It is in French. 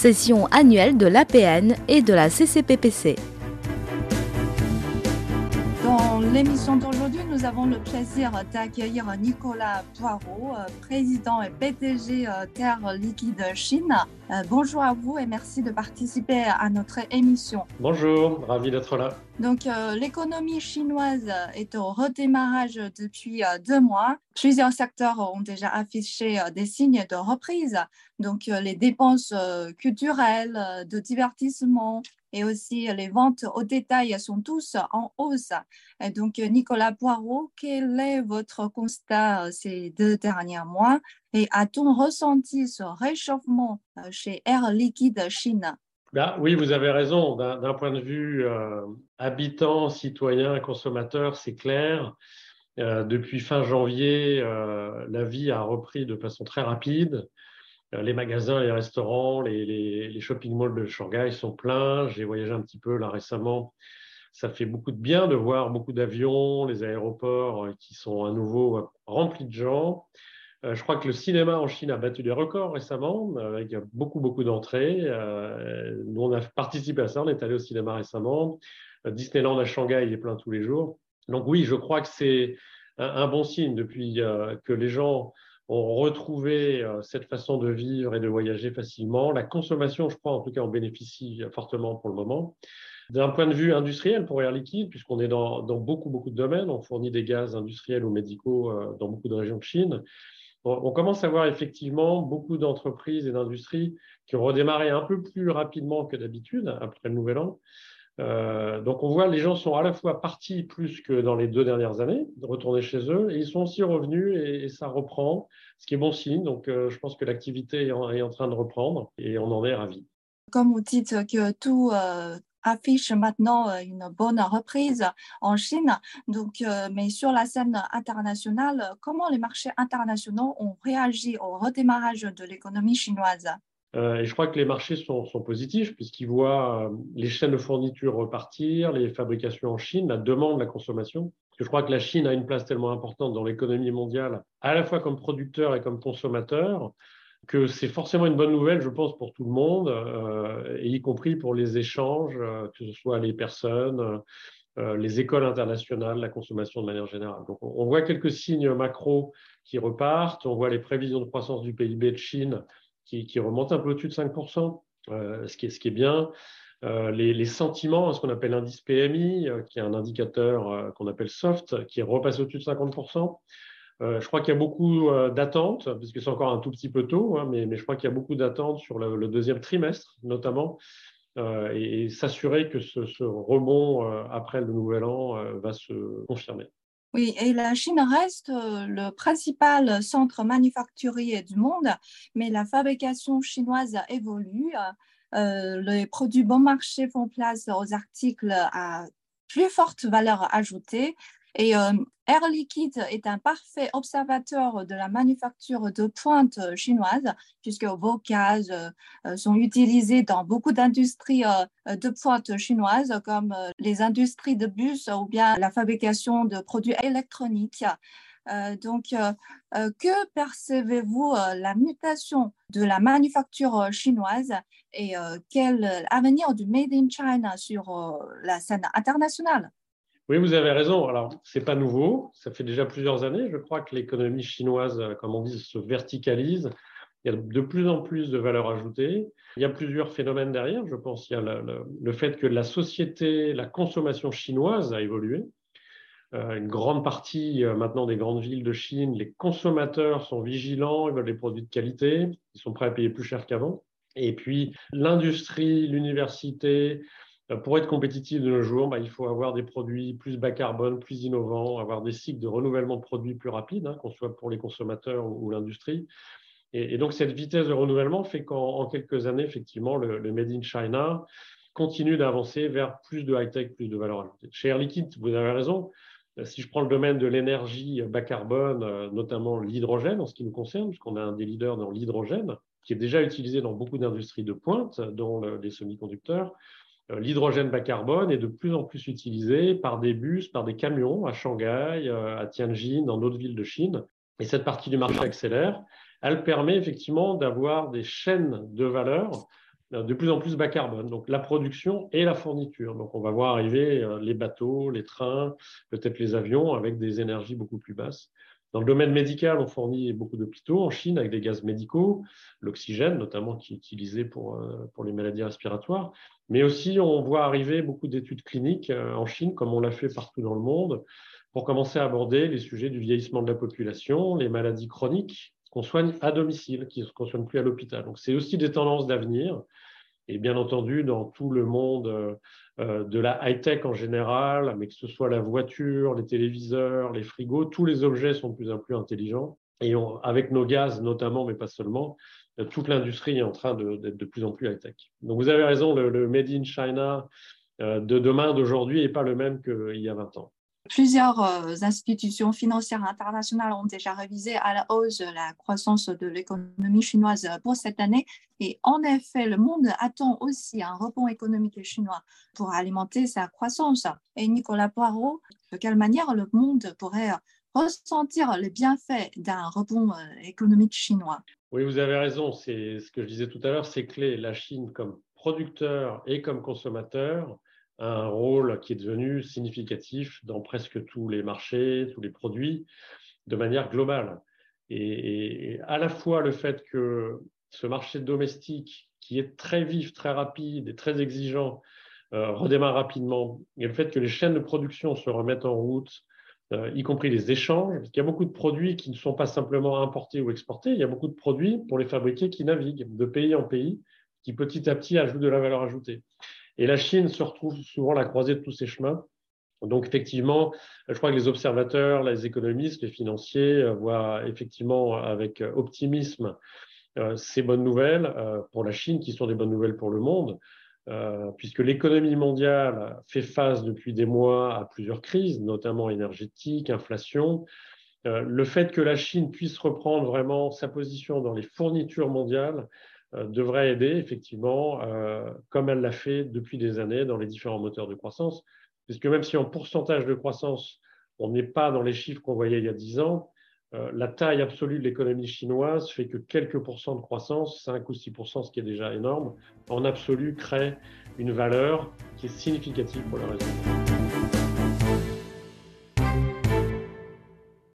session annuelle de l'APN et de la CCPPC. Nous avons le plaisir d'accueillir Nicolas Poirot, euh, président et PDG euh, Terre Liquide Chine. Euh, bonjour à vous et merci de participer à notre émission. Bonjour, ravi d'être là. Donc, l'économie chinoise est au redémarrage depuis deux mois. Plusieurs secteurs ont déjà affiché des signes de reprise. Donc, les dépenses culturelles, de divertissement, et aussi les ventes au détail sont tous en hausse. donc, Nicolas Poirot, quel est votre constat euh, ces deux derniers mois? Et a-t-on ressenti ce réchauffement euh, chez Air Liquide Chine? Bah, oui, vous avez raison. D'un point de vue euh, habitant, citoyen, consommateur, c'est clair. depuis fin janvier, la vie a repris de façon très rapide. Euh, les magasins, les restaurants, les, shopping malls de Shanghai sont pleins. J'ai voyagé un petit peu là récemment. Ça fait beaucoup de bien de voir beaucoup d'avions, les aéroports euh, qui sont à nouveau euh, remplis de gens. Je crois que le cinéma en Chine a battu des records récemment, avec beaucoup, beaucoup d'entrées. Nous, on a participé à ça, on est allé au cinéma récemment. Disneyland à Shanghai est plein tous les jours. Donc oui, je crois que c'est un bon signe depuis que les gens ont retrouvé euh, cette façon de vivre et de voyager facilement. La consommation, je crois, en tout cas, en bénéficie fortement pour le moment. D'un point de vue industriel pour Air Liquide, puisqu'on est dans, beaucoup, beaucoup de domaines, on fournit des gaz industriels ou médicaux euh, dans beaucoup de régions de Chine. On, commence à voir effectivement beaucoup d'entreprises et d'industries qui ont redémarré un peu plus rapidement que d'habitude après le Nouvel An. Euh, donc on voit les gens sont à la fois partis plus que dans les deux dernières années, retournés chez eux, et ils sont aussi revenus et, ça reprend, ce qui est bon signe. Donc euh, je pense que l'activité est, en, train de reprendre et on en est ravis. Comme vous dites que tout euh, affiche maintenant une bonne reprise en Chine, donc, mais sur la scène internationale, comment les marchés internationaux ont réagi au redémarrage de l'économie chinoise? Et je crois que les marchés sont, positifs puisqu'ils voient euh, les chaînes de fourniture repartir, les fabrications en Chine, la demande, la consommation. je crois que la Chine a une place tellement importante dans l'économie mondiale, à la fois comme producteur et comme consommateur, que c'est forcément une bonne nouvelle, je pense, pour tout le monde, euh, y compris pour les échanges, que ce soit les personnes, les écoles internationales, la consommation de manière générale. Donc, on voit quelques signes macro qui repartent. On voit les prévisions de croissance du PIB de Chine qui, remonte un peu au-dessus de 5%, euh, ce, qui est, bien. Euh, les, sentiments, ce qu'on appelle l'indice PMI, euh, qui est un indicateur qu'on appelle soft, qui est repassé au-dessus de 50%. je crois qu'il y a beaucoup d'attentes, puisque c'est encore un tout petit peu tôt, hein, mais, je crois qu'il y a beaucoup d'attentes sur le, deuxième trimestre, notamment, et, s'assurer que ce, ce rebond après le nouvel an va se confirmer. Oui, et la Chine reste euh, le principal centre manufacturier du monde, mais la fabrication chinoise évolue. Euh, les produits bon marché font place aux articles à plus forte valeur ajoutée euh, Air Liquide est un parfait observateur de la manufacture de pointe chinoise, puisque vos cases euh, sont utilisées dans beaucoup d'industries euh, de pointe chinoises, comme les industries de bus ou bien la fabrication de produits électroniques. donc, que percevez-vous la mutation de la manufacture chinoise et quel avenir du Made in China sur la scène internationale? Oui, vous avez raison. Alors, ce n'est pas nouveau. Ça fait déjà plusieurs années. Je crois que l'économie chinoise, comme on dit, se verticalise. Il y a de plus en plus de valeur ajoutée. Il y a plusieurs phénomènes derrière. Je pense qu'il y a le, fait que la société, la consommation chinoise a évolué. Euh, une grande partie euh, maintenant des grandes villes de Chine, les consommateurs sont vigilants, ils veulent des produits de qualité, ils sont prêts à payer plus cher qu'avant. Et puis l'industrie, l'université, euh, pour être compétitif de nos jours, bah, il faut avoir des produits plus bas carbone, plus innovants, avoir des cycles de renouvellement de produits plus rapides, hein, qu'on soit pour les consommateurs ou, l'industrie. Et, donc, cette vitesse de renouvellement fait qu'en quelques années, effectivement, le, Made in China continue d'avancer vers plus de high-tech, plus de valeur ajoutée. Chez Air Liquide, vous avez raison. Euh, si je prends le domaine de l'énergie bas carbone, euh, notamment l'hydrogène en ce qui nous concerne, puisqu'on a un des leaders dans l'hydrogène, qui est déjà utilisé dans beaucoup d'industries de pointe, dont les semi-conducteurs, euh, l'hydrogène bas carbone est de plus en plus utilisé par des bus, par des camions à Shanghai, euh, à Tianjin, dans d'autres villes de Chine. Et cette partie du marché accélère. Elle permet effectivement d'avoir des chaînes de valeur de plus en plus bas carbone, donc la production et la fourniture. Donc on va voir arriver les bateaux, les trains, peut-être les avions avec des énergies beaucoup plus basses. Dans le domaine médical, on fournit beaucoup d'hôpitaux en Chine avec des gaz médicaux, l'oxygène notamment qui est utilisé pour, euh, les maladies respiratoires, mais aussi on voit arriver beaucoup d'études cliniques euh, en Chine, comme on l'a fait partout dans le monde, pour commencer à aborder les sujets du vieillissement de la population, les maladies chroniques qu'on soigne à domicile, qu'on ne soigne plus à l'hôpital. Donc c'est aussi des tendances d'avenir. Et bien entendu, dans tout le monde euh, euh, de la high-tech en général, mais que ce soit la voiture, les téléviseurs, les frigos, tous les objets sont de plus en plus intelligents. Et avec nos gaz notamment, mais pas seulement, euh, toute l'industrie est en train d'être de, plus en plus high-tech. Donc vous avez raison, le, le Made in China de demain, d'aujourd'hui, n'est pas le même qu'il y a 20 ans. Plusieurs euh, institutions financières internationales ont déjà révisé à la hausse la croissance de l'économie chinoise pour cette année. Et en effet, le monde attend aussi un rebond économique chinois pour alimenter sa croissance. Et Nicolas Poirot, de quelle manière le monde pourrait ressentir les bienfaits d'un rebond euh, économique chinois? Oui, vous avez raison. C'est ce que je disais tout à l'heure, c'est clé. La Chine comme producteur et comme consommateur un rôle qui est devenu significatif dans presque tous les marchés, tous les produits, de manière globale. Et, à la fois le fait que ce marché domestique, qui est très vif, très rapide et très exigeant, euh, redémarre rapidement, et le fait que les chaînes de production se remettent en route, euh, y compris les échanges, parce qu'il y a beaucoup de produits qui ne sont pas simplement importés ou exportés, il y a beaucoup de produits pour les fabriquer qui naviguent de pays en pays, qui petit à petit ajoutent de la valeur ajoutée. Et la Chine se retrouve souvent à la croisée de tous ces chemins. Donc effectivement, je crois que les observateurs, les économistes, les financiers euh, voient effectivement avec optimisme euh, ces bonnes nouvelles euh, pour la Chine qui sont des bonnes nouvelles pour le monde, puisque l'économie mondiale fait face depuis des mois à plusieurs crises, notamment énergétiques, inflation. Le fait que la Chine puisse reprendre vraiment sa position dans les fournitures mondiales euh, devrait aider effectivement, euh, comme elle l'a fait depuis des années dans les différents moteurs de croissance, puisque même si en pourcentage de croissance, on n'est pas dans les chiffres qu'on voyait il y a 10 ans, euh, la taille absolue de l'économie chinoise fait que quelques pourcents de croissance, 5 ou 6 ce qui est déjà énorme, en absolu crée une valeur qui est significative pour le réseau.